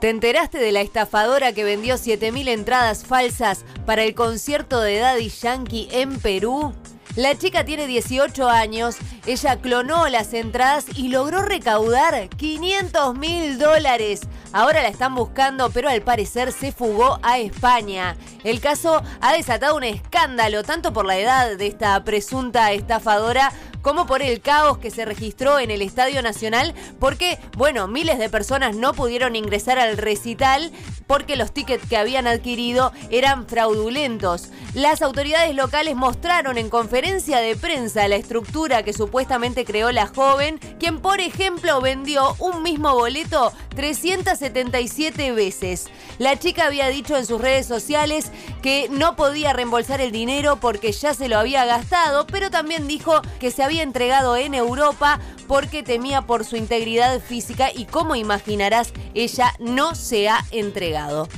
¿Te enteraste de la estafadora que vendió 7.000 entradas falsas para el concierto de Daddy Yankee en Perú? La chica tiene 18 años, ella clonó las entradas y logró recaudar 500 mil dólares. Ahora la están buscando, pero al parecer se fugó a España. El caso ha desatado un escándalo, tanto por la edad de esta presunta estafadora como por el caos que se registró en el Estadio Nacional, porque, bueno, miles de personas no pudieron ingresar al recital porque los tickets que habían adquirido eran fraudulentos. Las autoridades locales mostraron en conferencia de prensa la estructura que supuestamente creó la joven, quien por ejemplo vendió un mismo boleto 377 veces. La chica había dicho en sus redes sociales que no podía reembolsar el dinero porque ya se lo había gastado, pero también dijo que se había entregado en Europa porque temía por su integridad física y como imaginarás, ella no se ha entregado.